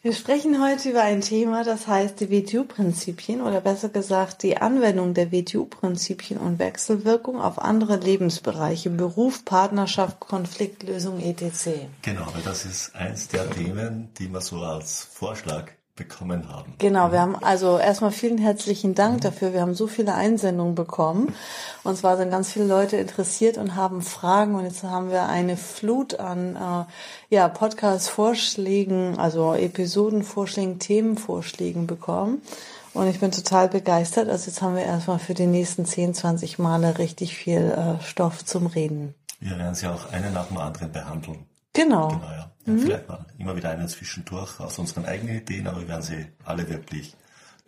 Wir sprechen heute über ein Thema, das heißt die WTU-Prinzipien oder besser gesagt die Anwendung der WTU-Prinzipien und Wechselwirkung auf andere Lebensbereiche, Beruf, Partnerschaft, Konfliktlösung etc. Genau, das ist eins der Themen, die wir so als Vorschlag bekommen haben. Genau, wir haben also erstmal vielen herzlichen Dank dafür. Wir haben so viele Einsendungen bekommen. Und zwar sind ganz viele Leute interessiert und haben Fragen. Und jetzt haben wir eine Flut an äh, ja, Podcast-Vorschlägen, also Episodenvorschlägen, Themenvorschlägen bekommen. Und ich bin total begeistert. Also jetzt haben wir erstmal für die nächsten 10, 20 Male richtig viel äh, Stoff zum Reden. Wir werden sie auch einen nach dem anderen behandeln. Genau. Genau, ja. ja mhm. Vielleicht mal immer wieder einen zwischendurch aus unseren eigenen Ideen, aber wir werden sie alle wirklich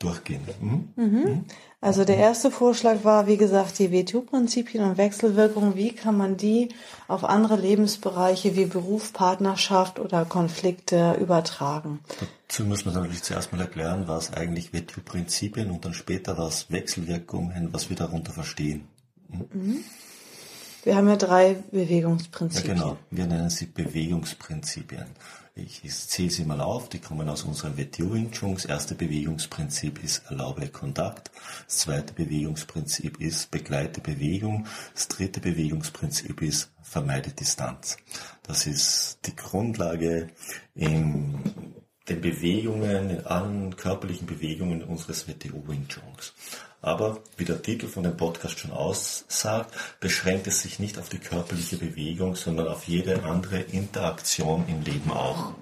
durchgehen. Mhm. Mhm. mhm. Also der erste Vorschlag war, wie gesagt, die WTO-Prinzipien und Wechselwirkungen. Wie kann man die auf andere Lebensbereiche wie Beruf, Partnerschaft oder Konflikte übertragen? Dazu muss man natürlich zuerst mal erklären, was eigentlich WTO-Prinzipien und dann später was Wechselwirkungen, was wir darunter verstehen. Mhm. Wir haben ja drei Bewegungsprinzipien. Ja, genau. Wir nennen sie Bewegungsprinzipien. Ich, zähle sie mal auf. Die kommen aus unserem WTO Wing Chun. Das erste Bewegungsprinzip ist erlaube Kontakt. Das zweite Bewegungsprinzip ist begleite Bewegung. Das dritte Bewegungsprinzip ist vermeide Distanz. Das ist die Grundlage in den Bewegungen, in allen körperlichen Bewegungen unseres WTO Wing Chuns. Aber wie der Titel von dem Podcast schon aussagt, beschränkt es sich nicht auf die körperliche Bewegung, sondern auf jede andere Interaktion im Leben auch.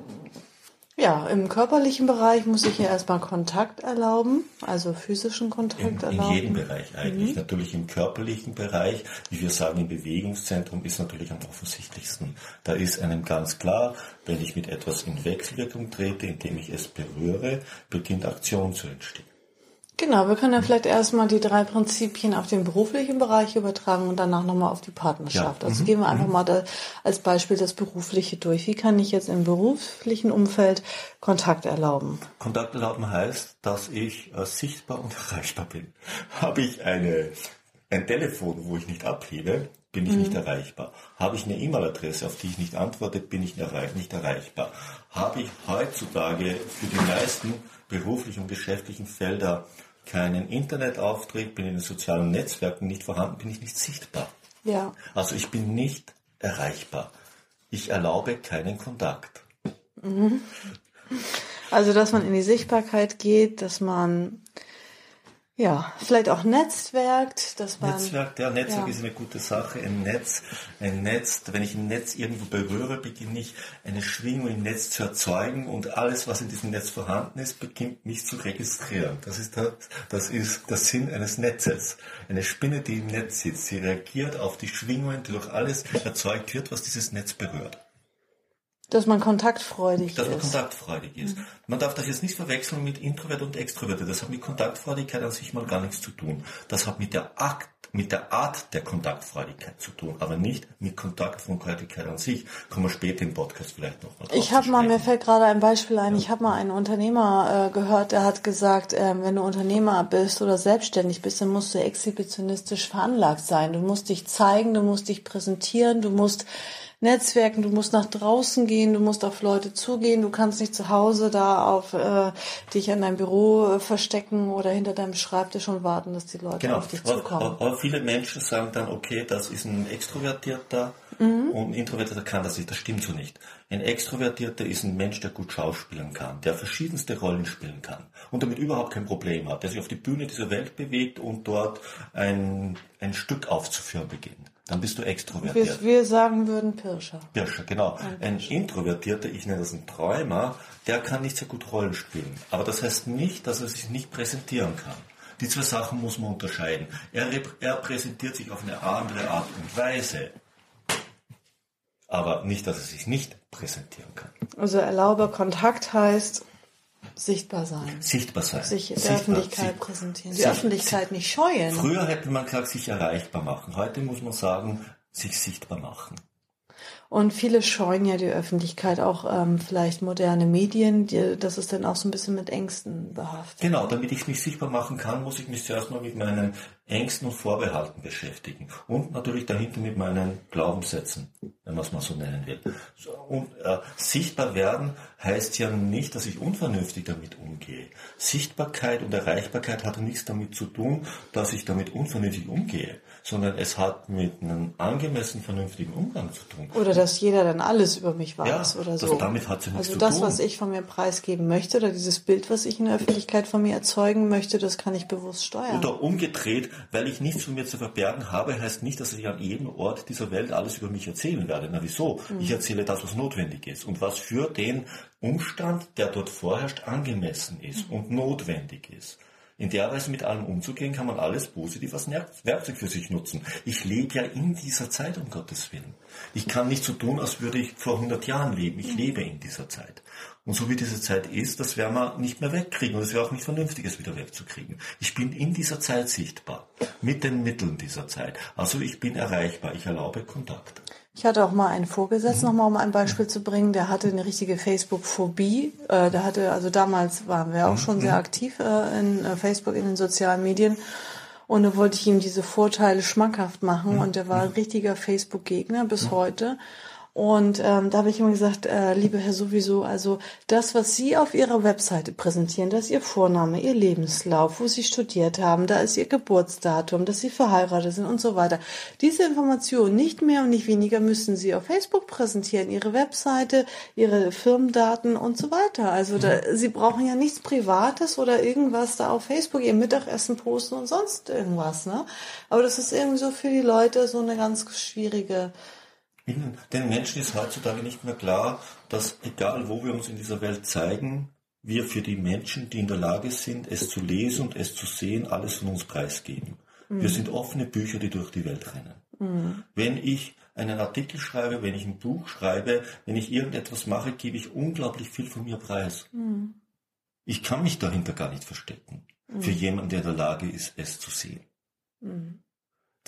Ja, im körperlichen Bereich muss ich ja erstmal Kontakt erlauben, also physischen Kontakt in, erlauben. In jedem Bereich eigentlich. Mhm. Natürlich im körperlichen Bereich, wie wir sagen, im Bewegungszentrum ist natürlich am offensichtlichsten. Da ist einem ganz klar, wenn ich mit etwas in Wechselwirkung trete, indem ich es berühre, beginnt Aktion zu entstehen. Genau, wir können ja vielleicht erstmal die drei Prinzipien auf den beruflichen Bereich übertragen und danach nochmal auf die Partnerschaft. Ja. Also mhm. gehen wir einfach mhm. mal da als Beispiel das Berufliche durch. Wie kann ich jetzt im beruflichen Umfeld Kontakt erlauben? Kontakt erlauben heißt, dass ich äh, sichtbar und erreichbar bin. Habe ich eine, ein Telefon, wo ich nicht abhebe, bin ich mhm. nicht erreichbar. Habe ich eine E-Mail-Adresse, auf die ich nicht antworte, bin ich nicht erreichbar. Habe ich heutzutage für die meisten beruflichen und geschäftlichen Felder keinen Internetauftritt, bin in den sozialen Netzwerken nicht vorhanden, bin ich nicht sichtbar. Ja. Also ich bin nicht erreichbar. Ich erlaube keinen Kontakt. Mhm. Also dass man in die Sichtbarkeit geht, dass man ja, vielleicht auch netzwerkt, dass man. Netzwerk, ja, Netzwerk ja. ist eine gute Sache. Ein Netz, ein Netz, wenn ich ein Netz irgendwo berühre, beginne ich eine Schwingung im Netz zu erzeugen und alles, was in diesem Netz vorhanden ist, beginnt mich zu registrieren. Das ist der, das ist der Sinn eines Netzes. Eine Spinne, die im Netz sitzt, sie reagiert auf die Schwingungen, die durch alles erzeugt wird, was dieses Netz berührt. Dass man kontaktfreudig Dass ist. Dass man kontaktfreudig ist. Mhm. Man darf das jetzt nicht verwechseln mit Introvert und Extrovert. Das hat mit Kontaktfreudigkeit an sich mal gar nichts zu tun. Das hat mit der Akt, mit der Art der Kontaktfreudigkeit zu tun, aber nicht mit Kontaktfreudigkeit an sich. Kommen wir später im Podcast vielleicht noch mal Ich habe mal, mir fällt gerade ein Beispiel ein, ja. ich habe mal einen Unternehmer äh, gehört, der hat gesagt, äh, wenn du Unternehmer bist oder selbstständig bist, dann musst du exhibitionistisch veranlagt sein. Du musst dich zeigen, du musst dich präsentieren, du musst Netzwerken, du musst nach draußen gehen, du musst auf Leute zugehen, du kannst nicht zu Hause da auf äh, dich in deinem Büro äh, verstecken oder hinter deinem Schreibtisch und warten, dass die Leute genau. auf dich zukommen. Aber, aber viele Menschen sagen dann, okay, das ist ein Extrovertierter mhm. und ein Introvertierter kann das nicht. Das stimmt so nicht. Ein Extrovertierter ist ein Mensch, der gut schauspielen kann, der verschiedenste Rollen spielen kann und damit überhaupt kein Problem hat, der sich auf die Bühne dieser Welt bewegt und dort ein, ein Stück aufzuführen beginnt dann bist du extrovertiert. Wir, wir sagen würden Pirscher. Pirscher, genau. Ein, Ein Introvertierter, ich nenne das einen Träumer, der kann nicht sehr gut Rollen spielen. Aber das heißt nicht, dass er sich nicht präsentieren kann. Die zwei Sachen muss man unterscheiden. Er, er präsentiert sich auf eine andere Art und Weise. Aber nicht, dass er sich nicht präsentieren kann. Also erlaube Kontakt heißt, Sichtbar sein. Sichtbar sein. Sich der Sichtbar. Öffentlichkeit Sie- präsentieren. Die Sie- Öffentlichkeit nicht scheuen. Früher hätte man gesagt, sich erreichbar machen. Heute muss man sagen, sich sichtbar machen. Und viele scheuen ja die Öffentlichkeit, auch ähm, vielleicht moderne Medien, die, das ist dann auch so ein bisschen mit Ängsten behaftet. Genau, damit ich mich sichtbar machen kann, muss ich mich zuerst mal mit meinen Ängsten und Vorbehalten beschäftigen. Und natürlich dahinter mit meinen Glaubenssätzen, wenn man es mal so nennen will. Und äh, sichtbar werden heißt ja nicht, dass ich unvernünftig damit umgehe. Sichtbarkeit und Erreichbarkeit hat nichts damit zu tun, dass ich damit unvernünftig umgehe, sondern es hat mit einem angemessen vernünftigen Umgang zu tun. Oder dass jeder dann alles über mich weiß Ja, oder das- so. damit hat sie nichts also zu das, tun. was ich von mir preisgeben möchte oder dieses Bild, was ich in der Öffentlichkeit von mir erzeugen möchte, das kann ich bewusst steuern. Oder umgedreht, weil ich nichts von mir zu verbergen habe, heißt nicht, dass ich an jedem Ort dieser Welt alles über mich erzählen werde. Na wieso? Ich erzähle das, was notwendig ist und was für den Umstand, der dort vorherrscht, angemessen ist und notwendig ist. In der Weise mit allem umzugehen, kann man alles positiv als Werkzeug für sich nutzen. Ich lebe ja in dieser Zeit, um Gottes Willen. Ich kann nicht so tun, als würde ich vor 100 Jahren leben. Ich lebe in dieser Zeit. Und so wie diese Zeit ist, das werden wir nicht mehr wegkriegen. Und es wäre auch nicht vernünftig, es wieder wegzukriegen. Ich bin in dieser Zeit sichtbar. Mit den Mitteln dieser Zeit. Also ich bin erreichbar. Ich erlaube Kontakt. Ich hatte auch mal einen Vorgesetzten, nochmal um ein Beispiel zu bringen, der hatte eine richtige Facebook-Phobie. Äh, der hatte, also damals waren wir auch schon sehr aktiv äh, in äh, Facebook, in den sozialen Medien. Und da wollte ich ihm diese Vorteile schmackhaft machen. Und der war ein richtiger Facebook-Gegner bis heute. Und ähm, da habe ich immer gesagt, äh, liebe Herr sowieso, also das, was Sie auf Ihrer Webseite präsentieren, das ist Ihr Vorname, Ihr Lebenslauf, wo Sie studiert haben, da ist Ihr Geburtsdatum, dass Sie verheiratet sind und so weiter. Diese Informationen, nicht mehr und nicht weniger, müssen Sie auf Facebook präsentieren, Ihre Webseite, Ihre Firmendaten und so weiter. Also da, Sie brauchen ja nichts Privates oder irgendwas da auf Facebook, Ihr Mittagessen posten und sonst irgendwas. Ne? Aber das ist irgendwie so für die Leute so eine ganz schwierige Den Menschen ist heutzutage nicht mehr klar, dass egal wo wir uns in dieser Welt zeigen, wir für die Menschen, die in der Lage sind, es zu lesen und es zu sehen, alles von uns preisgeben. Wir sind offene Bücher, die durch die Welt rennen. Wenn ich einen Artikel schreibe, wenn ich ein Buch schreibe, wenn ich irgendetwas mache, gebe ich unglaublich viel von mir preis. Ich kann mich dahinter gar nicht verstecken. Für jemanden, der in der Lage ist, es zu sehen.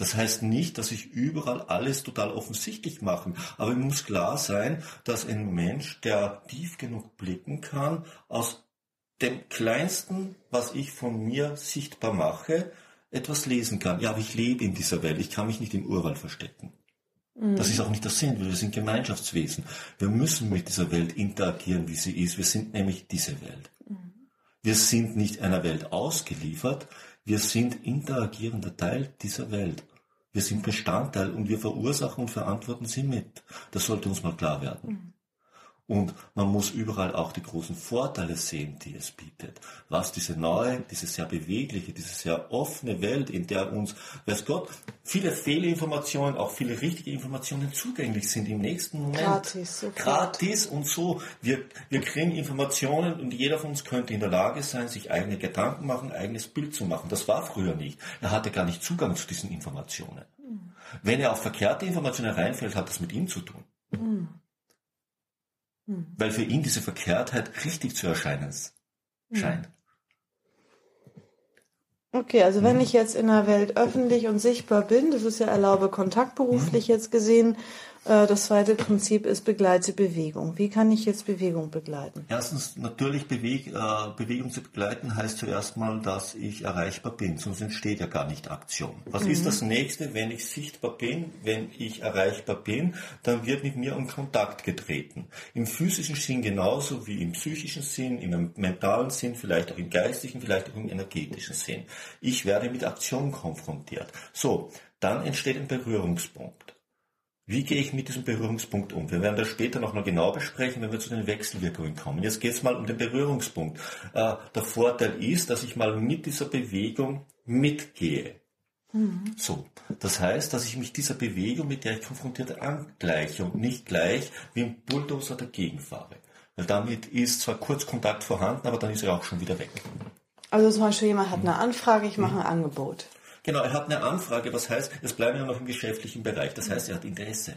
Das heißt nicht, dass ich überall alles total offensichtlich mache, aber mir muss klar sein, dass ein Mensch, der tief genug blicken kann, aus dem Kleinsten, was ich von mir sichtbar mache, etwas lesen kann. Ja, aber ich lebe in dieser Welt, ich kann mich nicht im Urwald verstecken. Das ist auch nicht der Sinn, weil wir sind Gemeinschaftswesen. Wir müssen mit dieser Welt interagieren, wie sie ist. Wir sind nämlich diese Welt. Wir sind nicht einer Welt ausgeliefert, wir sind interagierender Teil dieser Welt. Wir sind Bestandteil und wir verursachen und verantworten sie mit. Das sollte uns mal klar werden. Und man muss überall auch die großen Vorteile sehen, die es bietet. Was diese neue, diese sehr bewegliche, diese sehr offene Welt, in der uns, weiß Gott, viele Fehlinformationen, auch viele richtige Informationen zugänglich sind im nächsten Moment. Gratis, sofort. Gratis und so. Wir, wir kriegen Informationen und jeder von uns könnte in der Lage sein, sich eigene Gedanken machen, eigenes Bild zu machen. Das war früher nicht. Er hatte gar nicht Zugang zu diesen Informationen. Wenn er auf verkehrte Informationen reinfällt, hat das mit ihm zu tun. Weil für ihn diese Verkehrtheit richtig zu erscheinen scheint. Okay, also wenn ich jetzt in der Welt öffentlich und sichtbar bin, das ist ja erlaube Kontakt beruflich jetzt gesehen, das zweite Prinzip ist begleite Bewegung. Wie kann ich jetzt Bewegung begleiten? Erstens, natürlich Beweg, äh, Bewegung zu begleiten heißt zuerst mal, dass ich erreichbar bin, sonst entsteht ja gar nicht Aktion. Was ist das nächste, wenn ich sichtbar bin, wenn ich erreichbar bin, dann wird mit mir um Kontakt getreten. Im physischen Sinn genauso wie im psychischen Sinn, im mentalen Sinn, vielleicht auch im geistigen, vielleicht auch im energetischen Sinn. Ich werde mit Aktion konfrontiert. So, dann entsteht ein Berührungspunkt. Wie gehe ich mit diesem Berührungspunkt um? Wir werden das später nochmal genau besprechen, wenn wir zu den Wechselwirkungen kommen. Jetzt geht es mal um den Berührungspunkt. Äh, der Vorteil ist, dass ich mal mit dieser Bewegung mitgehe. So, das heißt, dass ich mich dieser Bewegung, mit der ich konfrontiert angleiche und nicht gleich wie ein Bulldozer dagegen fahre. Weil damit ist zwar kurz Kontakt vorhanden, aber dann ist er auch schon wieder weg. Also zum Beispiel jemand hat eine Anfrage, ich mache ein Angebot. Genau, er hat eine Anfrage, was heißt, es bleiben wir noch im geschäftlichen Bereich. Das heißt, er hat Interesse.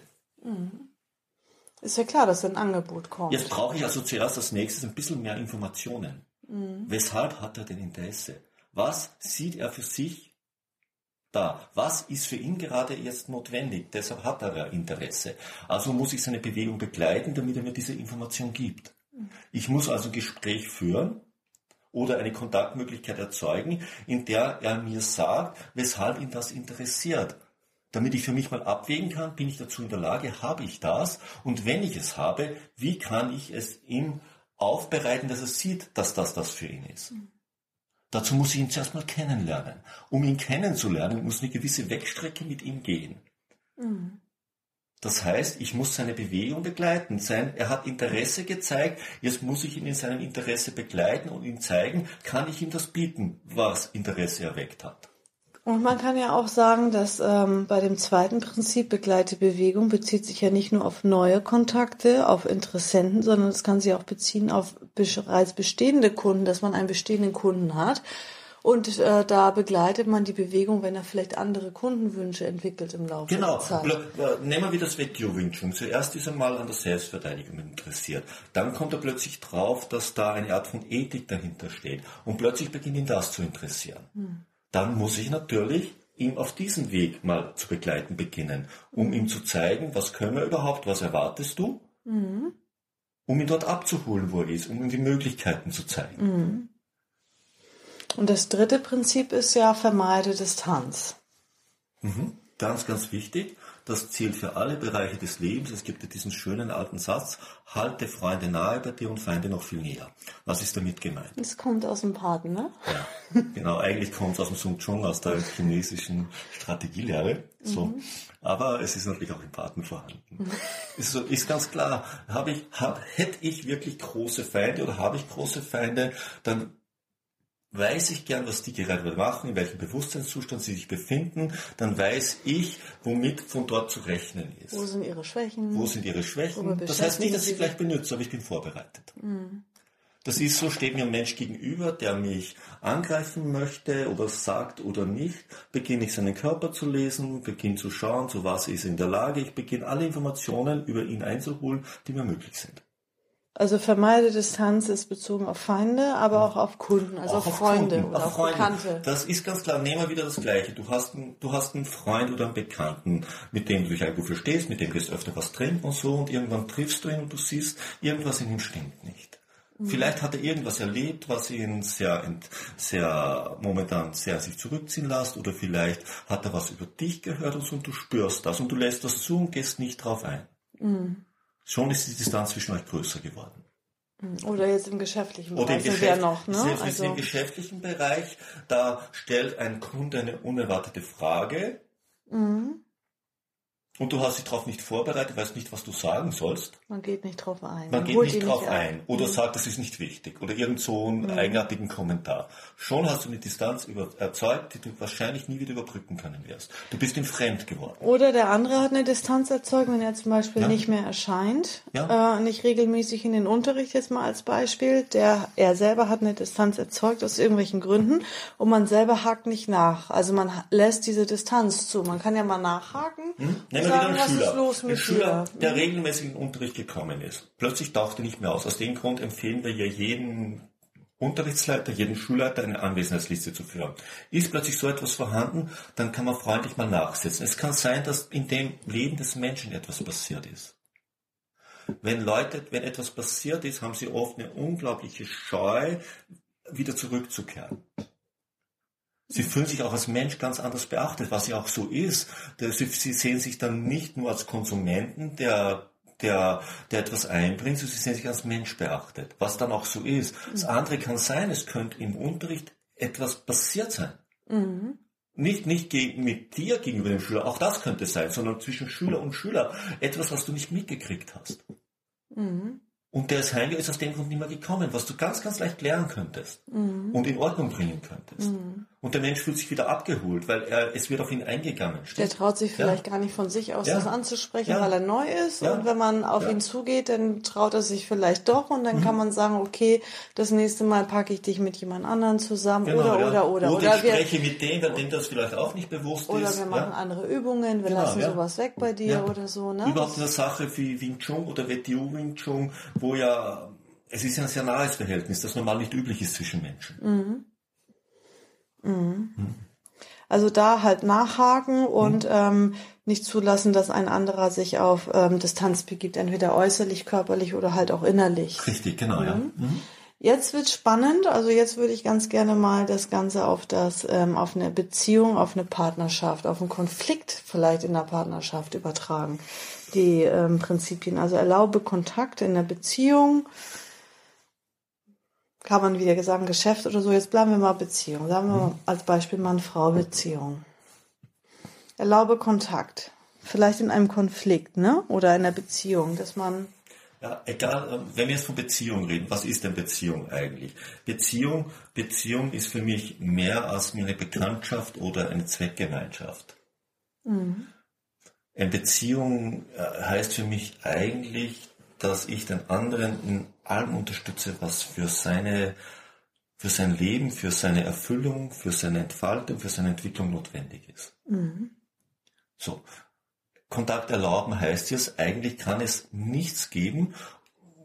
Ist ja klar, dass ein Angebot kommt. Jetzt brauche ich also zuerst als nächstes ein bisschen mehr Informationen. Mhm. Weshalb hat er denn Interesse? Was sieht er für sich da? Was ist für ihn gerade jetzt notwendig? Deshalb hat er ja Interesse. Also muss ich seine Bewegung begleiten, damit er mir diese Information gibt. Mhm. Ich muss also ein Gespräch führen oder eine Kontaktmöglichkeit erzeugen, in der er mir sagt, weshalb ihn das interessiert. Damit ich für mich mal abwägen kann, bin ich dazu in der Lage, habe ich das? Und wenn ich es habe, wie kann ich es ihm aufbereiten, dass er sieht, dass das das für ihn ist? Mhm. Dazu muss ich ihn zuerst mal kennenlernen. Um ihn kennenzulernen, muss eine gewisse Wegstrecke mit ihm gehen. Mhm. Das heißt, ich muss seine Bewegung begleiten. Sein, er hat Interesse gezeigt, jetzt muss ich ihn in seinem Interesse begleiten und ihm zeigen, kann ich ihm das bieten, was Interesse erweckt hat. Und man kann ja auch sagen, dass ähm, bei dem zweiten Prinzip begleite Bewegung bezieht sich ja nicht nur auf neue Kontakte, auf Interessenten, sondern es kann sich auch beziehen auf bereits bestehende Kunden, dass man einen bestehenden Kunden hat. Und äh, da begleitet man die Bewegung, wenn er vielleicht andere Kundenwünsche entwickelt im Laufe genau. der Zeit. Genau. Nehmen wir das Wetio-Wing Zuerst ist er mal an der Selbstverteidigung interessiert. Dann kommt er plötzlich drauf, dass da eine Art von Ethik dahinter steht. Und plötzlich beginnt ihn das zu interessieren. Hm dann muss ich natürlich ihm auf diesem Weg mal zu begleiten beginnen, um ihm zu zeigen, was können wir überhaupt, was erwartest du, mhm. um ihn dort abzuholen, wo er ist, um ihm die Möglichkeiten zu zeigen. Mhm. Und das dritte Prinzip ist ja vermeide Distanz. Mhm. Ganz, ganz wichtig. Das zählt für alle Bereiche des Lebens. Es gibt ja diesen schönen alten Satz, halte Freunde nahe bei dir und Feinde noch viel näher. Was ist damit gemeint? Das kommt aus dem Paten, ne? Ja, genau. Eigentlich kommt es aus dem Sung Chong, aus der chinesischen Strategielehre. So. Mhm. Aber es ist natürlich auch im Paten vorhanden. Ist, ist ganz klar, habe ich, hab, hätte ich wirklich große Feinde oder habe ich große Feinde, dann weiß ich gern, was die gerade machen, in welchem Bewusstseinszustand sie sich befinden, dann weiß ich, womit von dort zu rechnen ist. Wo sind ihre Schwächen? Wo sind ihre Schwächen? Das heißt nicht, dass ich gleich benutze, aber ich bin vorbereitet. Mhm. Das ist so, steht mir ein Mensch gegenüber, der mich angreifen möchte oder sagt oder nicht, beginne ich seinen Körper zu lesen, beginne zu schauen, zu was ist er in der Lage, ich beginne alle Informationen über ihn einzuholen, die mir möglich sind. Also vermeide Distanz ist bezogen auf Feinde, aber auch auf Kunden, also auch auf Freunde Kunden, oder auf, Freunde. Bekannte. Das ist ganz klar. Nehmen wir wieder das Gleiche. Du hast, einen, du hast einen Freund oder einen Bekannten, mit dem du dich eigentlich verstehst, mit dem gehst du öfter was trinken und so und irgendwann triffst du ihn und du siehst, irgendwas in ihm stimmt nicht. Mhm. Vielleicht hat er irgendwas erlebt, was ihn sehr, sehr, momentan sehr sich zurückziehen lässt oder vielleicht hat er was über dich gehört und so und du spürst das und du lässt das zu und gehst nicht drauf ein. Mhm. Schon ist die Distanz zwischen euch größer geworden. Oder jetzt im geschäftlichen Bereich. Oder im, Geschäft, noch, ne? selbst also. im geschäftlichen Bereich, da stellt ein Kunde eine unerwartete Frage. Mhm. Und du hast dich darauf nicht vorbereitet, weißt nicht, was du sagen sollst. Man geht nicht drauf ein. Man, Man geht nicht drauf nicht ein. ein. Oder mhm. sagt, das ist nicht wichtig. Oder irgend so einen mhm. eigenartigen Kommentar. Schon hast du eine Distanz über, erzeugt, die du wahrscheinlich nie wieder überbrücken können wirst. Du bist ihm fremd geworden. Oder der andere hat eine Distanz erzeugt, wenn er zum Beispiel ja. nicht mehr erscheint, ja. äh, nicht regelmäßig in den Unterricht jetzt mal als Beispiel. Der, er selber hat eine Distanz erzeugt aus irgendwelchen Gründen und man selber hakt nicht nach. Also man lässt diese Distanz zu. Man kann ja mal nachhaken. Hm? Nehmen wir wieder einen Schüler. Ein Schüler, der mhm. regelmäßig in den Unterricht gekommen ist. Plötzlich taucht er nicht mehr aus. Aus dem Grund empfehlen wir ja jeden Unterrichtsleiter, jeden Schulleiter eine Anwesenheitsliste zu führen. Ist plötzlich so etwas vorhanden, dann kann man freundlich mal nachsetzen. Es kann sein, dass in dem Leben des Menschen etwas passiert ist. Wenn Leute, wenn etwas passiert ist, haben sie oft eine unglaubliche Scheu, wieder zurückzukehren. Sie fühlen sich auch als Mensch ganz anders beachtet, was ja auch so ist. Sie, sehen sich dann nicht nur als Konsumenten, der der, der etwas einbringt, sondern sie sehen sich als Mensch beachtet, was dann auch so ist. Das andere kann sein, es könnte im Unterricht etwas passiert sein. Mhm. Nicht, nicht mit dir gegenüber dem Schüler, auch das könnte sein, sondern zwischen Schüler und Schüler. Etwas, was du nicht mitgekriegt hast. Mhm. Und der ist heimgegangen, ist aus dem Grund nicht mehr gekommen, was du ganz, ganz leicht lernen könntest mhm. und in Ordnung bringen könntest. Mhm. Und der Mensch fühlt sich wieder abgeholt, weil er, es wird auf ihn eingegangen. Der traut sich vielleicht ja. gar nicht von sich aus ja. das anzusprechen, ja. weil er neu ist. Und wenn man auf ihn zugeht, dann traut er sich vielleicht doch und dann mhm. kann man sagen, okay, das nächste Mal packe ich dich mit jemand anderen zusammen genau, oder, oder, oder, oder. Oder ich spreche mit dem, der dem das vielleicht auch nicht bewusst oder ist. Oder wir machen andere Übungen, wir genau, lassen sowas weg bei dir oder so. Ne? Überhaupt eine Sache wie Wing Chun oder WTU Wing Chun, wo ja es ist ja ein sehr nahes Verhältnis, das normal nicht üblich ist zwischen Menschen. Mhm. Mhm. Also da halt nachhaken und mhm. ähm, nicht zulassen, dass ein anderer sich auf ähm, Distanz begibt, entweder äußerlich, körperlich oder halt auch innerlich. Richtig, genau, ja. Mhm. Mhm. Jetzt wird spannend. Also jetzt würde ich ganz gerne mal das Ganze auf das, ähm, auf eine Beziehung, auf eine Partnerschaft, auf einen Konflikt vielleicht in der Partnerschaft übertragen. Die ähm, Prinzipien. Also erlaube Kontakt in der Beziehung. Kann man wieder sagen, Geschäft oder so. Jetzt bleiben wir mal Beziehung. Sagen wir mal als Beispiel Mann-Frau-Beziehung. Erlaube Kontakt. Vielleicht in einem Konflikt, ne? Oder in einer Beziehung, dass man ja, egal, ähm, wenn wir jetzt von Beziehung reden, was ist denn Beziehung eigentlich? Beziehung, Beziehung ist für mich mehr als eine Bekanntschaft oder eine Zweckgemeinschaft. Mhm. Eine Beziehung äh, heißt für mich eigentlich, dass ich den anderen in allem unterstütze, was für seine, für sein Leben, für seine Erfüllung, für seine Entfaltung, für seine Entwicklung notwendig ist. Mhm. So. Kontakt erlauben heißt jetzt, eigentlich kann es nichts geben,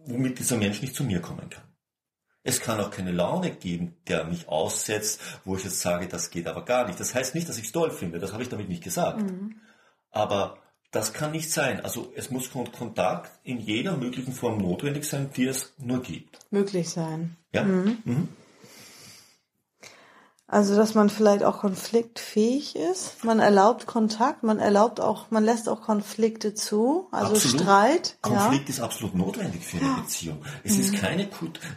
womit dieser Mensch nicht zu mir kommen kann. Es kann auch keine Laune geben, der mich aussetzt, wo ich jetzt sage, das geht aber gar nicht. Das heißt nicht, dass ich es toll finde, das habe ich damit nicht gesagt. Mhm. Aber das kann nicht sein. Also es muss Kontakt in jeder möglichen Form notwendig sein, die es nur gibt. Möglich sein. Ja. Mhm. Mhm. Also, dass man vielleicht auch konfliktfähig ist. Man erlaubt Kontakt, man erlaubt auch, man lässt auch Konflikte zu, also absolut. Streit. Konflikt ja. ist absolut notwendig für eine Beziehung. Es mhm. ist keine,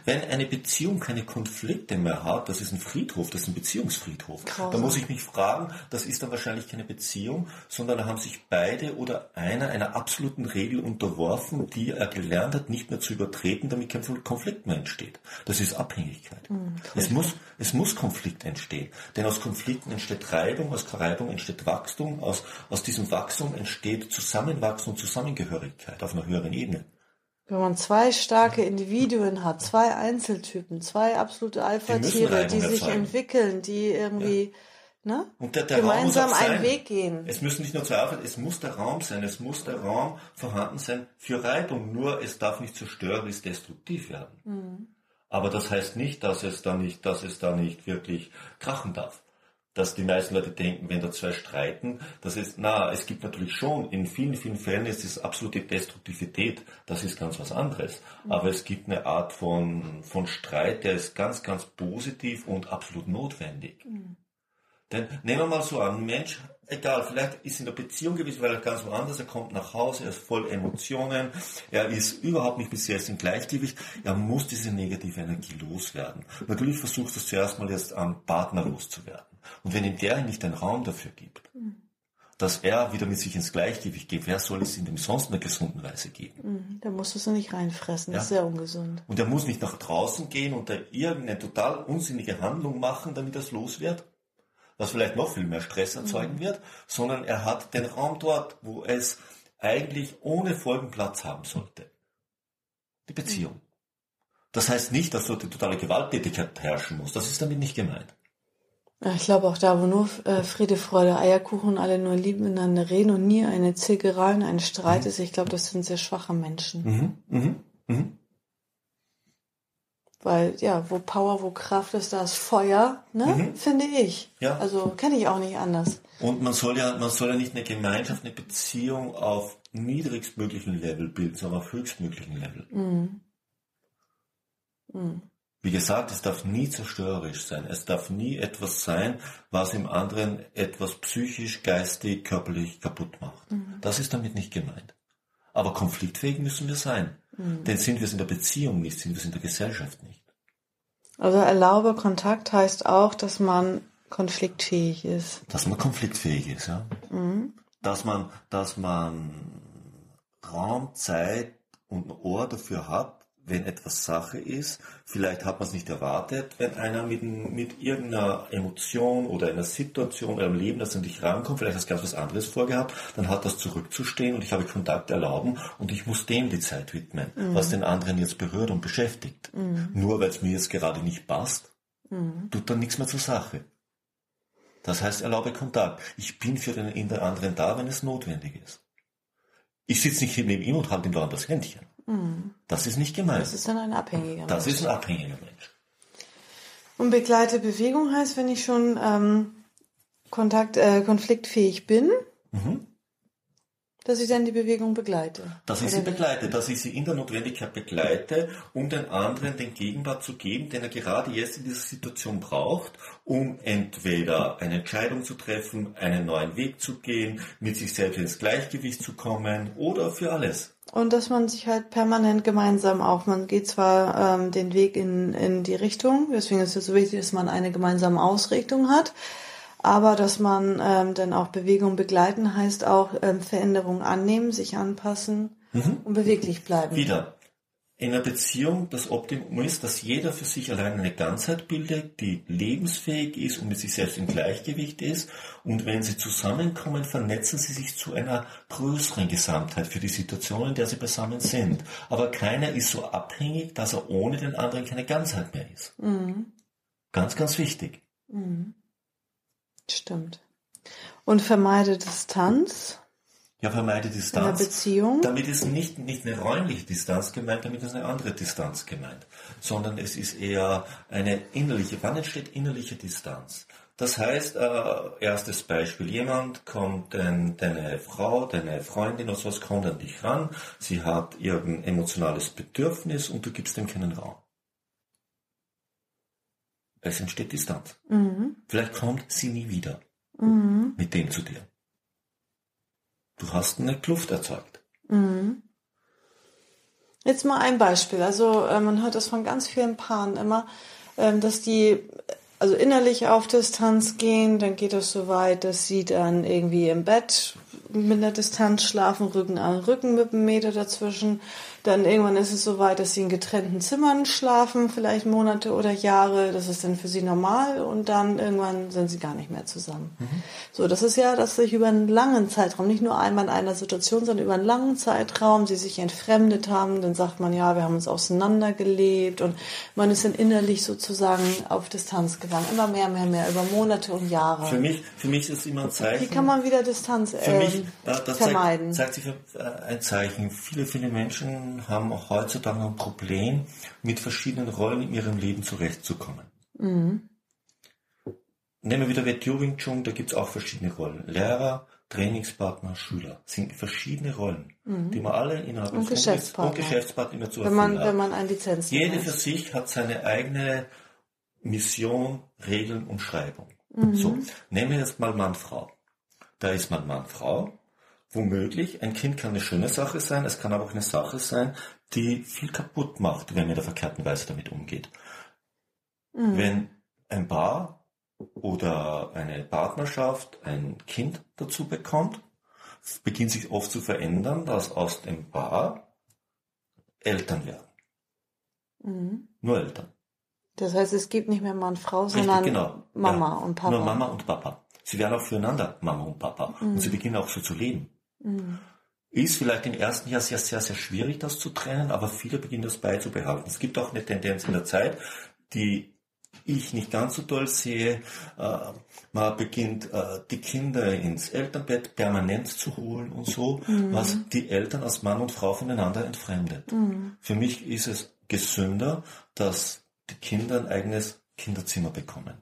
wenn eine Beziehung keine Konflikte mehr hat, das ist ein Friedhof, das ist ein Beziehungsfriedhof. Grausam. Da muss ich mich fragen, das ist dann wahrscheinlich keine Beziehung, sondern da haben sich beide oder einer einer absoluten Regel unterworfen, die er gelernt hat, nicht mehr zu übertreten, damit kein Konflikt mehr entsteht. Das ist Abhängigkeit. Mhm, es muss, es muss Konflikt entstehen entstehen. Denn aus Konflikten entsteht Reibung, aus Reibung entsteht Wachstum, aus, aus diesem Wachstum entsteht Zusammenwachsen und Zusammengehörigkeit auf einer höheren Ebene. Wenn man zwei starke Individuen hat, zwei Einzeltypen, zwei absolute Alpha-Tiere, die, die sich entwickeln, die irgendwie ja. ne, und der, der gemeinsam einen Weg gehen. Es müssen nicht nur zwei Alpha, es muss der Raum sein, es muss der Raum vorhanden sein für Reibung, nur es darf nicht zerstörerisch destruktiv werden. Mhm. Aber das heißt nicht, dass es da nicht, dass es da nicht wirklich krachen darf. Dass die meisten Leute denken, wenn da zwei streiten, das ist, na, es gibt natürlich schon, in vielen, vielen Fällen ist es absolute Destruktivität, das ist ganz was anderes. Aber es gibt eine Art von, von Streit, der ist ganz, ganz positiv und absolut notwendig. Mhm. Denn nehmen wir mal so an, ein Mensch, egal, vielleicht ist in der Beziehung gewesen, weil er ganz woanders, er kommt nach Hause, er ist voll Emotionen, er ist überhaupt nicht bis jetzt im Gleichgewicht, er muss diese negative Energie loswerden. Natürlich versuchst du es zuerst mal jetzt am Partner loszuwerden. Und wenn ihm der nicht den Raum dafür gibt, dass er wieder mit sich ins Gleichgewicht geht, wer soll es ihm denn sonst in einer gesunden Weise geben? Mhm, da musst du es nicht reinfressen, das ist sehr ungesund. Und er muss nicht nach draußen gehen und da irgendeine total unsinnige Handlung machen, damit er es los wird, was vielleicht noch viel mehr Stress erzeugen mhm. wird, sondern er hat den Raum dort, wo es eigentlich ohne Folgen Platz haben sollte. Die Beziehung. Das heißt nicht, dass dort die totale Gewalttätigkeit herrschen muss. Das ist damit nicht gemeint. ich glaube auch da, wo nur äh, Friede, Freude, Eierkuchen alle nur lieb miteinander reden und nie eine Zickerei ein Streit mhm. ist, ich glaube, das sind sehr schwache Menschen. Mhm. Mhm. Mhm. Weil ja, wo Power, wo Kraft ist, da ist Feuer, ne? Mhm. Finde ich. Ja. Also kenne ich auch nicht anders. Und man soll ja, man soll ja nicht eine Gemeinschaft, eine Beziehung auf niedrigstmöglichen Level bilden, sondern auf höchstmöglichen Level. Mhm. Mhm. Wie gesagt, es darf nie zerstörerisch sein. Es darf nie etwas sein, was im anderen etwas psychisch, geistig, körperlich kaputt macht. Mhm. Das ist damit nicht gemeint. Aber konfliktfähig müssen wir sein. Mhm. Denn sind wir es in der Beziehung nicht, sind wir es in der Gesellschaft nicht. Also erlaube Kontakt heißt auch, dass man konfliktfähig ist. Dass man konfliktfähig ist, ja. Mhm. Dass man, dass man Raum, Zeit und ein Ohr dafür hat, wenn etwas Sache ist, vielleicht hat man es nicht erwartet, wenn einer mit, mit irgendeiner Emotion oder einer Situation oder einem Leben, das an dich rankommt, vielleicht hast du ganz was anderes vorgehabt, dann hat das zurückzustehen und ich habe Kontakt erlauben und ich muss dem die Zeit widmen, mhm. was den anderen jetzt berührt und beschäftigt. Mhm. Nur weil es mir jetzt gerade nicht passt, mhm. tut dann nichts mehr zur Sache. Das heißt, erlaube Kontakt. Ich bin für den anderen da, wenn es notwendig ist. Ich sitze nicht neben ihm und halte ihm dauernd das Händchen. Das ist nicht gemeint. Das ist dann ein abhängiger Das Mensch. ist ein abhängiger Mensch. Und begleite Bewegung heißt, wenn ich schon ähm, Kontakt, äh, konfliktfähig bin, dass ich dann die Bewegung begleite. Dass ich sie begleite, dass ich sie in der Notwendigkeit begleite, um den anderen den Gegenwart zu geben, den er gerade jetzt in dieser Situation braucht, um entweder eine Entscheidung zu treffen, einen neuen Weg zu gehen, mit sich selbst ins Gleichgewicht zu kommen oder für alles. Und dass man sich halt permanent gemeinsam auch, man geht zwar ähm, den Weg in, in die Richtung, deswegen ist es so wichtig, dass man eine gemeinsame Ausrichtung hat, aber dass man ähm, dann auch Bewegung begleiten heißt auch ähm, Veränderungen annehmen, sich anpassen und beweglich bleiben. Wieder. In einer Beziehung das Optimum ist, dass jeder für sich allein eine Ganzheit bildet, die lebensfähig ist und mit sich selbst im Gleichgewicht ist. Und wenn sie zusammenkommen, vernetzen sie sich zu einer größeren Gesamtheit für die Situation, in der sie beisammen sind. Aber keiner ist so abhängig, dass er ohne den anderen keine Ganzheit mehr ist. Ganz, ganz wichtig. Stimmt. Und vermeide Distanz Ja, vermeide in der Distanz. Beziehung. Damit ist nicht, nicht eine räumliche Distanz gemeint, damit ist eine andere Distanz gemeint, sondern es ist eher eine innerliche. Wann entsteht innerliche Distanz? Das heißt, äh, erstes Beispiel, jemand kommt, dein, deine Frau, deine Freundin oder sowas kommt an dich ran, sie hat irgendein emotionales Bedürfnis und du gibst dem keinen Raum. Es entsteht Distanz. Vielleicht kommt sie nie wieder mit dem zu dir. Du hast eine Kluft erzeugt. Jetzt mal ein Beispiel. Also äh, man hört das von ganz vielen Paaren immer, ähm, dass die also innerlich auf Distanz gehen, dann geht es so weit, dass sie dann irgendwie im Bett mit einer Distanz schlafen, Rücken an Rücken mit einem Meter dazwischen. Dann irgendwann ist es so weit, dass sie in getrennten Zimmern schlafen, vielleicht Monate oder Jahre. Das ist dann für sie normal und dann irgendwann sind sie gar nicht mehr zusammen. So, das ist ja, dass sich über einen langen Zeitraum, nicht nur einmal in einer Situation, sondern über einen langen Zeitraum, sie sich entfremdet haben. Dann sagt man, ja, wir haben uns auseinandergelebt und man ist dann innerlich sozusagen auf Distanz gegangen. Immer mehr, mehr, mehr, über Monate und Jahre. Für mich, für mich ist es immer ein Zeichen. Wie kann man wieder Distanz für mich, ähm, da, das vermeiden? zeigt, zeigt sich äh, ein Zeichen. Viele, viele Menschen haben auch heutzutage ein Problem, mit verschiedenen Rollen in ihrem Leben zurechtzukommen. Mhm. Nehmen wir wieder Wetio Wing Chun, da gibt es auch verschiedene Rollen. Lehrer, Trainingspartner, Schüler. Das sind verschiedene Rollen, die man alle innerhalb Mhm. Und Geschäftspartner. und Geschäftspartner immer zu wenn man, erfüllen wenn hat. man ein Lizenz Jede hat. für sich hat seine eigene Mission, Regeln und Schreibung. Mhm. So, nehmen wir jetzt mal Mann, Frau. Da ist man Mann, Frau. Womöglich, ein Kind kann eine schöne Sache sein, es kann aber auch eine Sache sein, die viel kaputt macht, wenn man in der verkehrten Weise damit umgeht. Mhm. Wenn ein Paar oder eine Partnerschaft ein Kind dazu bekommt, beginnt sich oft zu verändern, dass aus dem Paar Eltern werden. Mhm. Nur Eltern. Das heißt, es gibt nicht mehr Mann, Frau, Richtig, sondern genau. Mama Ja. und Papa. Nur Mama und Papa. Sie werden auch füreinander Mama und Papa. Und sie beginnen auch so zu leben. Ist vielleicht im ersten Jahr sehr, sehr, sehr schwierig, das zu trennen, aber viele beginnen das beizubehalten. Es gibt auch eine Tendenz in der Zeit, die ich nicht ganz so toll sehe. Äh, man beginnt, äh, die Kinder ins Elternbett permanent zu holen und so, was die Eltern als Mann und Frau voneinander entfremdet. Für mich ist es gesünder, dass die Kinder ein eigenes Kinderzimmer bekommen.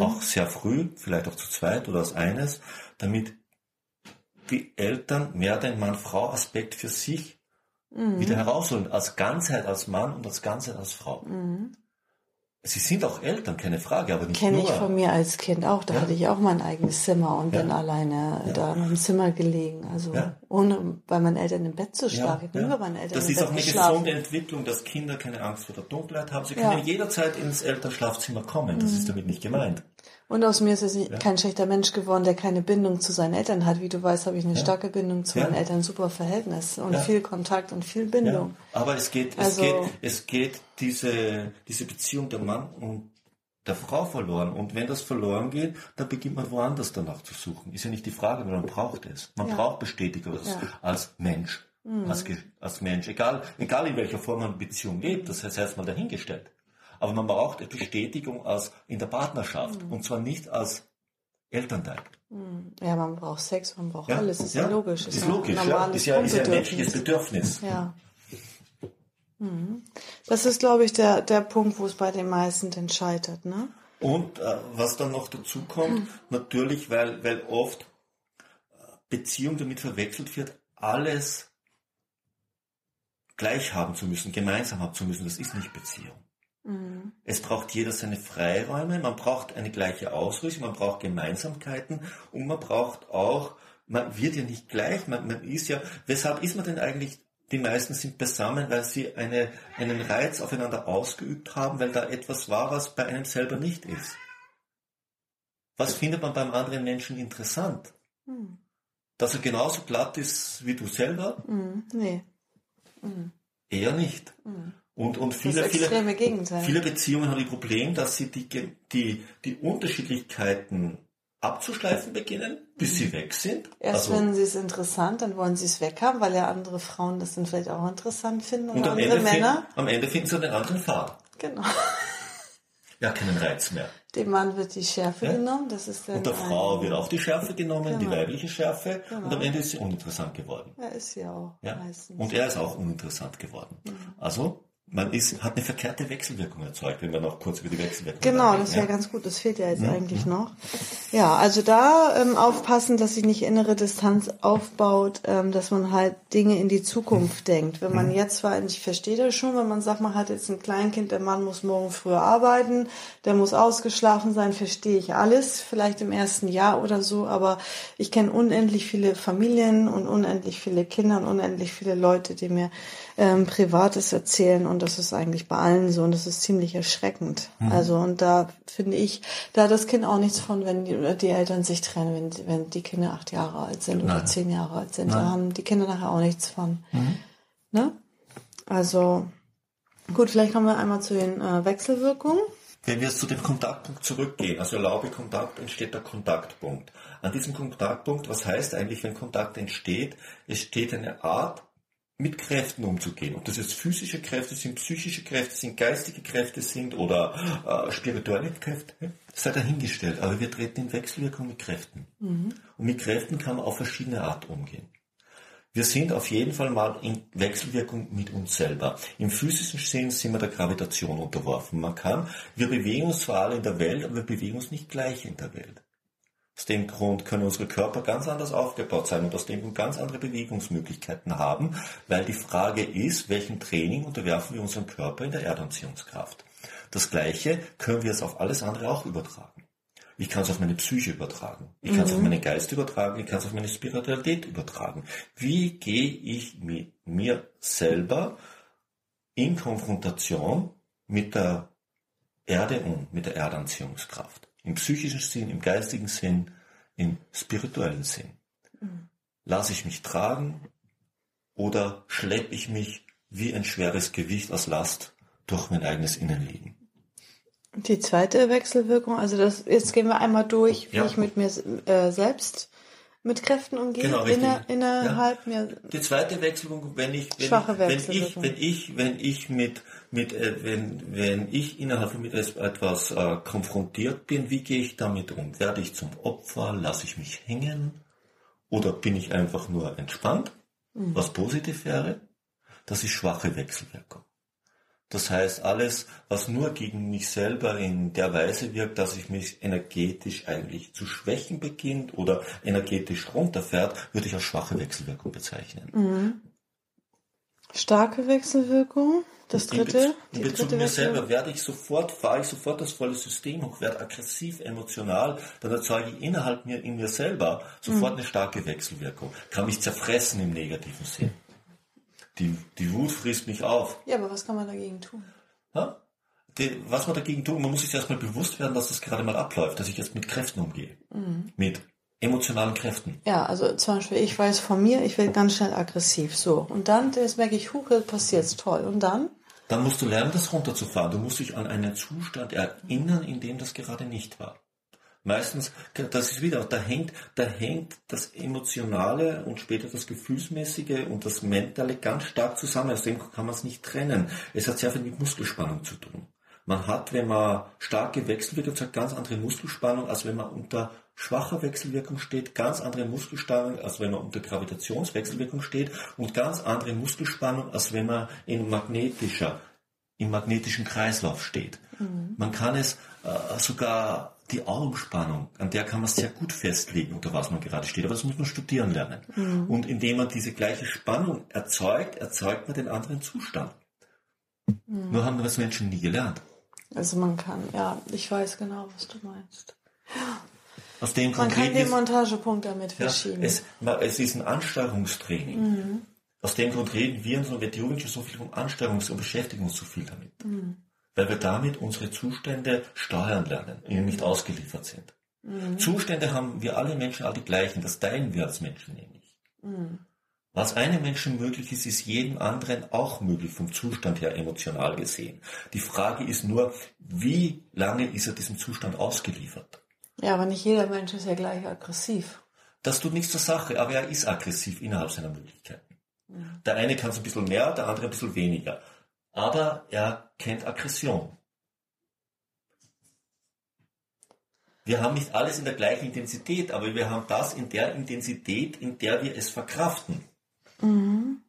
Auch sehr früh, vielleicht auch zu zweit oder als eines, damit die Eltern mehr den Mann-Frau-Aspekt für sich wieder herausholen. Als Ganzheit als Mann und als Ganzheit als Frau. Sie sind auch Eltern, keine Frage, aber nicht Kenne nur. ich von mir als Kind auch. Da Ja. hatte ich auch mein eigenes Zimmer und bin alleine da in meinem Zimmer gelegen. Also Ja. ohne bei meinen Eltern im Bett zu Ja, schlafen. Ich habe ja. nie bei meinen Eltern Das ist Bett auch eine gesunde Entwicklung, dass Kinder keine Angst vor der Dunkelheit haben. Sie Ja. können jederzeit ins Elternschlafzimmer kommen. Das ist damit nicht gemeint. Und aus mir ist es nicht- kein schlechter Mensch geworden, der keine Bindung zu seinen Eltern hat. Wie du weißt, habe ich eine starke Bindung zu Ja. meinen Eltern, super Verhältnis und Ja. viel Kontakt und viel Ja, Bindung. aber es geht, es Also- geht, es geht diese, diese Beziehung der Mann und der Frau verloren. Und wenn das verloren geht, dann beginnt man woanders danach zu suchen. Ist ja nicht die Frage, weil man braucht es. Man Ja. braucht Bestätigung als, Ja. Mhm. als Mensch. Als Mensch. Egal, egal in welcher Form man Beziehung lebt, das heißt erstmal dahingestellt. Aber man braucht Bestätigung als in der Partnerschaft. Mhm. Und zwar nicht als Elternteil. Ja, man braucht Sex, man braucht Ja, alles. Ist ja, logisch. Ist, ja logisch, ja. Ist ja, ist ja ein menschliches Bedürfnis. Ja. Das ist, glaube ich, der, der Punkt, wo es bei den meisten dann scheitert, ne? Und äh, was dann noch dazu kommt, natürlich, weil, weil oft äh, Beziehung damit verwechselt wird, alles gleich haben zu müssen, gemeinsam haben zu müssen, das ist nicht Beziehung. Es braucht jeder seine Freiräume, man braucht eine gleiche Ausrüstung, man braucht Gemeinsamkeiten und man braucht auch, man wird ja nicht gleich, man, man ist ja, weshalb ist man denn eigentlich, die meisten sind beisammen, weil sie eine, einen Reiz aufeinander ausgeübt haben, weil da etwas war, was bei einem selber nicht ist. Was findet man beim anderen Menschen interessant? Dass er genauso glatt ist wie du selber? Mhm. Nee. Eher nicht. Und, und viele, viele, Gegenteil. viele Beziehungen haben die Problem, dass sie die, die, die Unterschiedlichkeiten abzuschleifen beginnen, bis sie weg sind. Erst Also- finden sie es interessant, dann wollen sie es weghaben, weil ja andere Frauen das dann vielleicht auch interessant finden und am andere Ende, Männer. find, am Ende finden sie den anderen Faden. Genau. Ja, keinen Reiz mehr. Dem Mann wird die Schärfe Ja. genommen, das ist dann Und der Frau wird auch die Schärfe genommen, die Genau. weibliche Schärfe, und Genau. am Ende ist sie uninteressant geworden. Ja, ist ja auch Ja? meistens. Und er ist auch uninteressant geworden. Mhm. Also, man ist, hat eine verkehrte Wechselwirkung erzeugt, wenn wir noch kurz über die Wechselwirkung Genau, reden, das wäre ja? ganz gut. Das fehlt ja jetzt eigentlich noch. Ja, also da ähm, aufpassen, dass sich nicht innere Distanz aufbaut, ähm, dass man halt Dinge in die Zukunft denkt. Wenn man jetzt zwar, ich verstehe das schon, wenn man sagt, man hat jetzt ein Kleinkind, der Mann muss morgen früher arbeiten, der muss ausgeschlafen sein, verstehe ich alles, vielleicht im ersten Jahr oder so, aber ich kenne unendlich viele Familien und unendlich viele Kinder und unendlich viele Leute, die mir ähm, Privates erzählen und das ist eigentlich bei allen so und das ist ziemlich erschreckend. Also und da finde ich, da hat das Kind auch nichts von, wenn die, die Eltern sich trennen, wenn, die- wenn die Kinder acht Jahre alt sind oder Nein. zehn Jahre alt sind, da haben die Kinder nachher auch nichts von. Mhm. Ne? Also gut, vielleicht kommen wir einmal zu den äh, Wechselwirkungen. Wenn wir jetzt zu dem Kontaktpunkt zurückgehen, also erlaube Kontakt, entsteht der Kontaktpunkt. An diesem Kontaktpunkt, was heißt eigentlich, wenn Kontakt entsteht? Es steht eine Art, mit Kräften umzugehen. Ob das jetzt physische Kräfte sind, psychische Kräfte sind, geistige Kräfte sind oder äh, spirituelle Kräfte, sei dahingestellt. Aber wir treten in Wechselwirkung mit Kräften. Und mit Kräften kann man auf verschiedene Art umgehen. Wir sind auf jeden Fall mal in Wechselwirkung mit uns selber. Im physischen Sinn sind wir der Gravitation unterworfen. Man kann, wir bewegen uns zwar alle in der Welt, aber wir bewegen uns nicht gleich in der Welt. Aus dem Grund können unsere Körper ganz anders aufgebaut sein und aus dem Grund ganz andere Bewegungsmöglichkeiten haben, weil die Frage ist, welchem Training unterwerfen wir unseren Körper in der Erdanziehungskraft. Das Gleiche können wir es auf alles andere auch übertragen. Ich kann es auf meine Psyche übertragen. Ich kann es auf meinen Geist übertragen. Ich kann es auf meine Spiritualität übertragen. Wie gehe ich mit mir selber in Konfrontation mit der Erde um, mit der Erdanziehungskraft? Im psychischen Sinn, im geistigen Sinn, im spirituellen Sinn. Lasse ich mich tragen oder schleppe ich mich wie ein schweres Gewicht aus Last durch mein eigenes Innenleben? Die zweite Wechselwirkung, also das, jetzt gehen wir einmal durch, wie Ja. ich mit mir äh, selbst mit Kräften umgehe, Genau, inner, innerhalb mir. Die zweite Wechselwirkung, wenn ich, wenn, Schwache ich, wenn ich, Wechselwirkung. wenn ich, wenn ich mit, mit, äh, wenn, wenn ich innerhalb von mir etwas äh, konfrontiert bin, wie gehe ich damit um? Werde ich zum Opfer? Lasse ich mich hängen? Oder bin ich einfach nur entspannt? Mhm. Was positiv wäre? Das ist schwache Wechselwirkung. Das heißt, alles, was nur gegen mich selber in der Weise wirkt, dass ich mich energetisch eigentlich zu schwächen beginnt oder energetisch runterfährt, würde ich als schwache Wechselwirkung bezeichnen. Mhm. Starke Wechselwirkung, das dritte, in Bezug dritte mir selber werde ich sofort, fahre ich sofort das volle System hoch, werde aggressiv, emotional, dann erzeuge ich innerhalb mir, in mir selber sofort eine starke Wechselwirkung. Kann mich zerfressen im negativen Sinn. Die, die Wut frisst mich auf. Ja, aber was kann man dagegen tun? Ja? Die, was man dagegen tun, man muss sich erstmal bewusst werden, dass das gerade mal abläuft, dass ich jetzt mit Kräften umgehe. Mit emotionalen Kräften. Ja, also zum Beispiel, ich weiß von mir, ich werde ganz schnell aggressiv. So. Und dann, das merke ich, huche, passiert's toll. Und dann? Dann musst du lernen, das runterzufahren. Du musst dich an einen Zustand erinnern, in dem das gerade nicht war. Meistens, das ist wieder, da hängt, da hängt das Emotionale und später das Gefühlsmäßige und das Mentale ganz stark zusammen. Aus dem kann man es nicht trennen. Es hat sehr viel mit Muskelspannung zu tun. Man hat, wenn man starke Wechselwirkung hat, ganz andere Muskelspannung, als wenn man unter schwacher Wechselwirkung steht, ganz andere Muskelspannung, als wenn man unter Gravitationswechselwirkung steht und ganz andere Muskelspannung, als wenn man in magnetischer, im magnetischen Kreislauf steht. Mhm. Man kann es äh, sogar die Augenspannung, an der kann man sehr gut festlegen, unter was man gerade steht. Aber das muss man studieren lernen. Mhm. Und indem man diese gleiche Spannung erzeugt, erzeugt man den anderen Zustand. Mhm. Nur haben wir das Menschen nie gelernt. Also man kann, ja, ich weiß genau, was du meinst. Aus dem man kann den Montagepunkt damit verschieben. Ja, es, es, ist ein Ansteuerungstraining. Mhm. Aus dem Grund reden wir in so einer schon so viel von Ansteuerungs- und beschäftigen uns so viel damit. Mhm weil wir damit unsere Zustände steuern lernen, ihnen nicht ausgeliefert sind. Mhm. Zustände haben wir alle Menschen alle gleichen, das teilen wir als Menschen nämlich. Mhm. Was einem Menschen möglich ist, ist jedem anderen auch möglich vom Zustand her emotional gesehen. Die Frage ist nur, wie lange ist er diesem Zustand ausgeliefert? Ja, aber nicht jeder Mensch ist ja gleich aggressiv. Das tut nichts zur Sache, aber er ist aggressiv innerhalb seiner Möglichkeiten. Der eine kann es ein bisschen mehr, der andere ein bisschen weniger aber er kennt Aggression. Wir haben nicht alles in der gleichen Intensität, aber wir haben das in der Intensität, in der wir es verkraften. Mhm.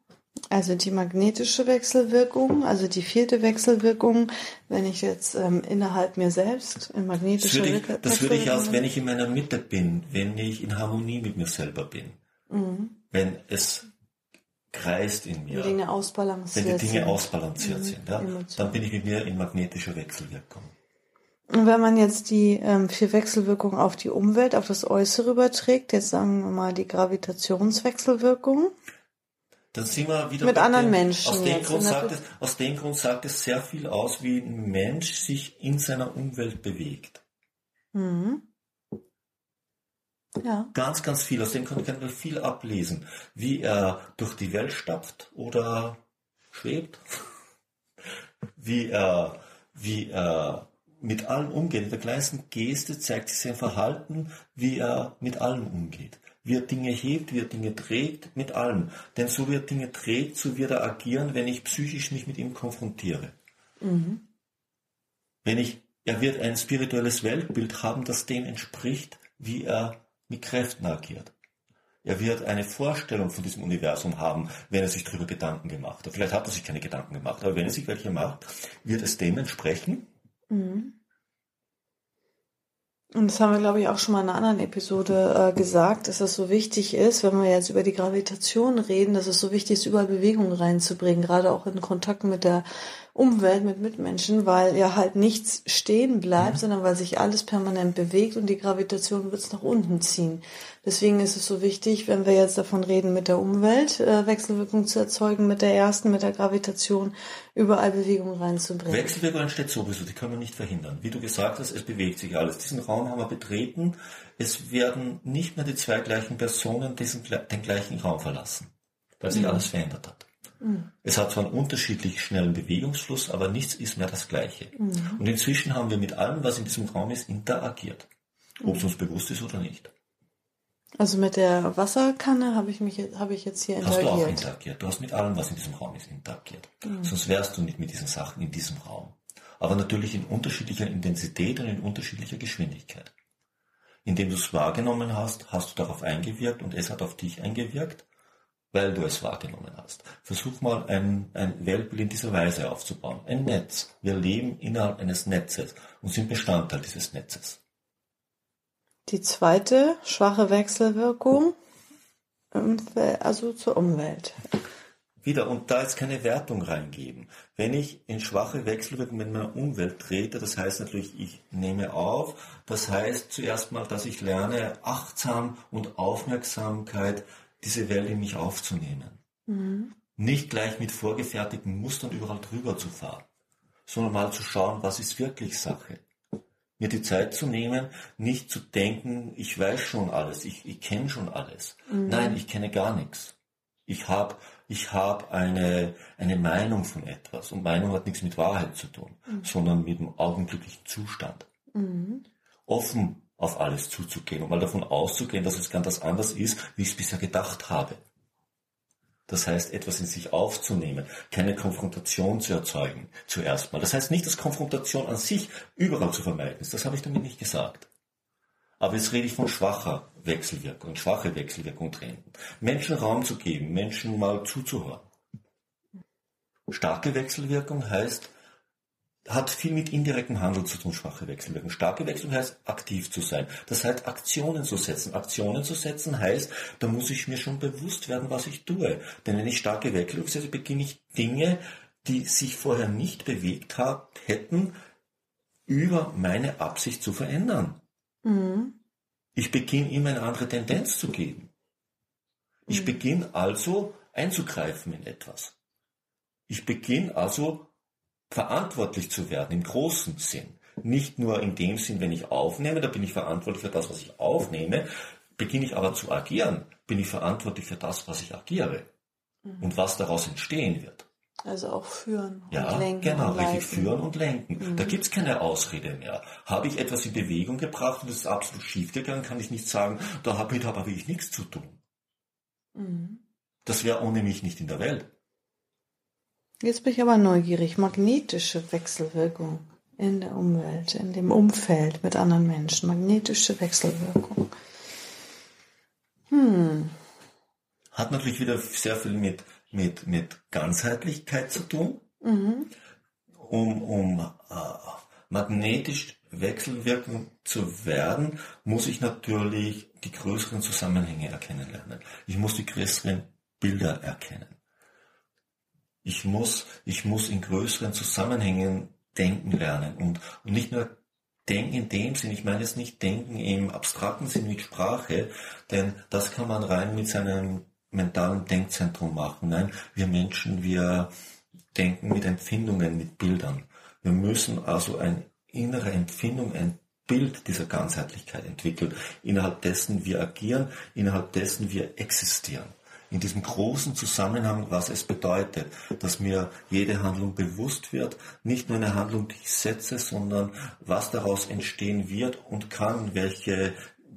Also die magnetische Wechselwirkung, also die vierte Wechselwirkung, wenn ich jetzt ähm, innerhalb mir selbst in magnetischer das würde ich, Das würde ich aus, wenn ich in meiner Mitte bin, wenn ich in Harmonie mit mir selber bin. Mhm. Wenn es kreist in mir. Wenn Dinge ausbalanciert Wenn die Dinge sind. ausbalanciert mhm. sind, ja, dann bin ich mit mir in magnetischer Wechselwirkung. Und wenn man jetzt die ähm, vier Wechselwirkungen auf die Umwelt, auf das Äußere überträgt, jetzt sagen wir mal die Gravitationswechselwirkung, dann sind wir wieder mit anderen dem, Menschen. Aus dem, Grund sagt es, aus dem Grund sagt es sehr viel aus, wie ein Mensch sich in seiner Umwelt bewegt. Mhm. Ja. Ganz, ganz viel. Aus dem kann ich viel ablesen. Wie er durch die Welt stapft oder schwebt. Wie er, wie er mit allem umgeht. In der kleinsten Geste zeigt sich sein Verhalten, wie er mit allem umgeht. Wie er Dinge hebt, wie er Dinge trägt, mit allem. Denn so wie er Dinge trägt, so wird er agieren, wenn ich psychisch mich mit ihm konfrontiere. Mhm. Wenn ich, er wird ein spirituelles Weltbild haben, das dem entspricht, wie er mit Kräften agiert. Er wird eine Vorstellung von diesem Universum haben, wenn er sich darüber Gedanken gemacht hat. Vielleicht hat er sich keine Gedanken gemacht, aber wenn er sich welche macht, wird es dem entsprechen. Mhm. Und das haben wir, glaube ich, auch schon mal in einer anderen Episode äh, gesagt, dass es so wichtig ist, wenn wir jetzt über die Gravitation reden, dass es so wichtig ist, überall Bewegung reinzubringen, gerade auch in Kontakt mit der Umwelt, mit Mitmenschen, weil ja halt nichts stehen bleibt, mhm. sondern weil sich alles permanent bewegt und die Gravitation wird es nach unten ziehen. Deswegen ist es so wichtig, wenn wir jetzt davon reden, mit der Umwelt äh, Wechselwirkung zu erzeugen, mit der ersten, mit der Gravitation, überall Bewegung reinzubringen. Wechselwirkung entsteht sowieso, die können wir nicht verhindern. Wie du gesagt hast, es bewegt sich alles. Diesen Raum haben wir betreten. Es werden nicht mehr die zwei gleichen Personen diesen, den gleichen Raum verlassen, weil sich mhm. alles verändert hat. Mhm. Es hat zwar einen unterschiedlich schnellen Bewegungsfluss, aber nichts ist mehr das Gleiche. Mhm. Und inzwischen haben wir mit allem, was in diesem Raum ist, interagiert. Ob es uns bewusst ist oder nicht. Also mit der Wasserkanne habe ich mich habe ich jetzt hier interagiert. Hast du auch interagiert. Du hast mit allem, was in diesem Raum ist, interagiert. Mhm. Sonst wärst du nicht mit diesen Sachen in diesem Raum. Aber natürlich in unterschiedlicher Intensität und in unterschiedlicher Geschwindigkeit. Indem du es wahrgenommen hast, hast du darauf eingewirkt und es hat auf dich eingewirkt weil du es wahrgenommen hast. Versuch mal ein, ein Weltbild in dieser Weise aufzubauen. Ein Netz. Wir leben innerhalb eines Netzes und sind Bestandteil dieses Netzes. Die zweite schwache Wechselwirkung, also zur Umwelt. Wieder, und da jetzt keine Wertung reingeben. Wenn ich in schwache Wechselwirkung mit meiner Umwelt trete, das heißt natürlich, ich nehme auf, das heißt zuerst mal, dass ich lerne, achtsam und Aufmerksamkeit diese Welt in mich aufzunehmen. Mhm. Nicht gleich mit vorgefertigten Mustern überall drüber zu fahren, sondern mal zu schauen, was ist wirklich Sache. Mir die Zeit zu nehmen, nicht zu denken, ich weiß schon alles, ich, ich kenne schon alles. Mhm. Nein, ich kenne gar nichts. Ich habe ich hab eine, eine Meinung von etwas und Meinung hat nichts mit Wahrheit zu tun, mhm. sondern mit dem augenblicklichen Zustand. Mhm. Offen auf alles zuzugehen und mal davon auszugehen, dass es ganz anders ist, wie ich es bisher gedacht habe. Das heißt, etwas in sich aufzunehmen, keine Konfrontation zu erzeugen, zuerst mal. Das heißt nicht, dass Konfrontation an sich überall zu vermeiden ist. Das habe ich damit nicht gesagt. Aber jetzt rede ich von schwacher Wechselwirkung, schwache Wechselwirkung treten. Menschen Raum zu geben, Menschen mal zuzuhören. Starke Wechselwirkung heißt, hat viel mit indirektem Handel zu tun, schwache Wechselwirkung. Starke Wechselwirkung heißt, aktiv zu sein. Das heißt, Aktionen zu setzen. Aktionen zu setzen heißt, da muss ich mir schon bewusst werden, was ich tue. Denn wenn ich starke Wechselwirkung setze, beginne ich Dinge, die sich vorher nicht bewegt hat, hätten, über meine Absicht zu verändern. Mhm. Ich beginne ihm eine andere Tendenz zu geben. Ich mhm. beginne also einzugreifen in etwas. Ich beginne also verantwortlich zu werden im großen Sinn. Nicht nur in dem Sinn, wenn ich aufnehme, da bin ich verantwortlich für das, was ich aufnehme. Beginne ich aber zu agieren, bin ich verantwortlich für das, was ich agiere. Mhm. Und was daraus entstehen wird. Also auch führen und ja, lenken. Genau, und richtig führen und lenken. Mhm. Da gibt's keine Ausrede mehr. Habe ich etwas in Bewegung gebracht und es ist absolut schief gegangen, kann ich nicht sagen, damit habe ich nichts zu tun. Mhm. Das wäre ohne mich nicht in der Welt. Jetzt bin ich aber neugierig. Magnetische Wechselwirkung in der Umwelt, in dem Umfeld mit anderen Menschen. Magnetische Wechselwirkung. Hm. Hat natürlich wieder sehr viel mit, mit, mit Ganzheitlichkeit zu tun. Mhm. Um, um äh, magnetisch wechselwirkend zu werden, muss ich natürlich die größeren Zusammenhänge erkennen lernen. Ich muss die größeren Bilder erkennen. Ich muss, ich muss in größeren Zusammenhängen denken lernen und, und nicht nur denken in dem Sinn, ich meine jetzt nicht denken im abstrakten Sinn mit Sprache, denn das kann man rein mit seinem mentalen Denkzentrum machen. Nein, wir Menschen, wir denken mit Empfindungen, mit Bildern. Wir müssen also eine innere Empfindung, ein Bild dieser Ganzheitlichkeit entwickeln, innerhalb dessen wir agieren, innerhalb dessen wir existieren in diesem großen Zusammenhang, was es bedeutet, dass mir jede Handlung bewusst wird, nicht nur eine Handlung, die ich setze, sondern was daraus entstehen wird und kann, welche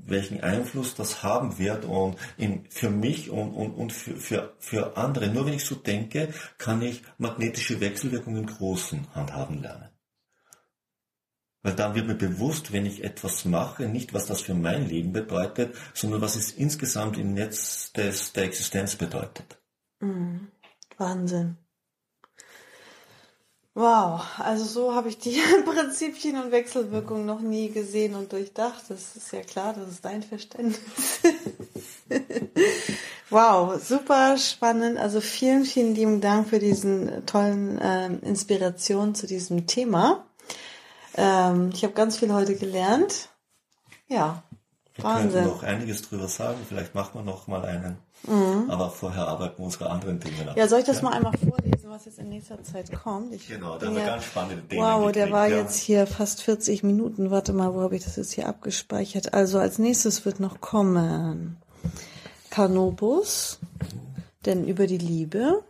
welchen Einfluss das haben wird und in, für mich und, und, und für, für, für andere. Nur wenn ich so denke, kann ich magnetische Wechselwirkungen im Großen handhaben lernen. Weil dann wird mir bewusst, wenn ich etwas mache, nicht was das für mein Leben bedeutet, sondern was es insgesamt im Netz des, der Existenz bedeutet. Mhm. Wahnsinn. Wow, also so habe ich die Prinzipien und Wechselwirkungen noch nie gesehen und durchdacht. Das ist ja klar, das ist dein Verständnis. wow, super spannend. Also vielen, vielen lieben Dank für diesen tollen äh, Inspiration zu diesem Thema. Ähm, ich habe ganz viel heute gelernt. Ja, wir Wahnsinn. können noch einiges drüber sagen. Vielleicht machen wir noch mal einen. Mhm. Aber vorher arbeiten wir unsere anderen Dinge nach. Ja, soll ich das ja? mal einmal vorlesen, was jetzt in nächster Zeit kommt? Ich genau, da haben wir ganz spannende Dinge. Wow, gekriegt, der war ja. jetzt hier fast 40 Minuten. Warte mal, wo habe ich das jetzt hier abgespeichert? Also als nächstes wird noch kommen Canobus, denn über die Liebe,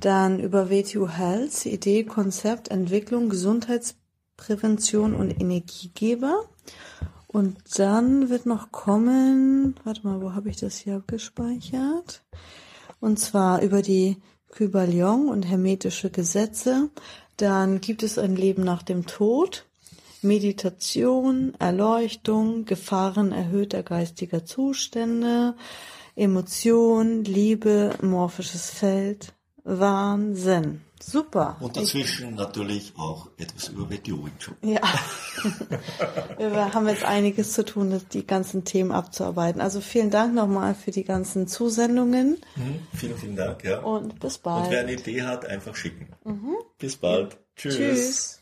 dann über WTO Health, Idee, Konzept, Entwicklung, Gesundheits Prävention und Energiegeber. Und dann wird noch kommen, warte mal, wo habe ich das hier abgespeichert? Und zwar über die Kybalion und hermetische Gesetze. Dann gibt es ein Leben nach dem Tod, Meditation, Erleuchtung, Gefahren erhöhter geistiger Zustände, Emotion, Liebe, morphisches Feld, Wahnsinn. Super. Und dazwischen ich, natürlich auch etwas über Wetio Ja. Wir haben jetzt einiges zu tun, die ganzen Themen abzuarbeiten. Also vielen Dank nochmal für die ganzen Zusendungen. Mhm, vielen, vielen Dank, ja. Und bis bald. Und wer eine Idee hat, einfach schicken. Mhm. Bis bald. Tschüss. Tschüss.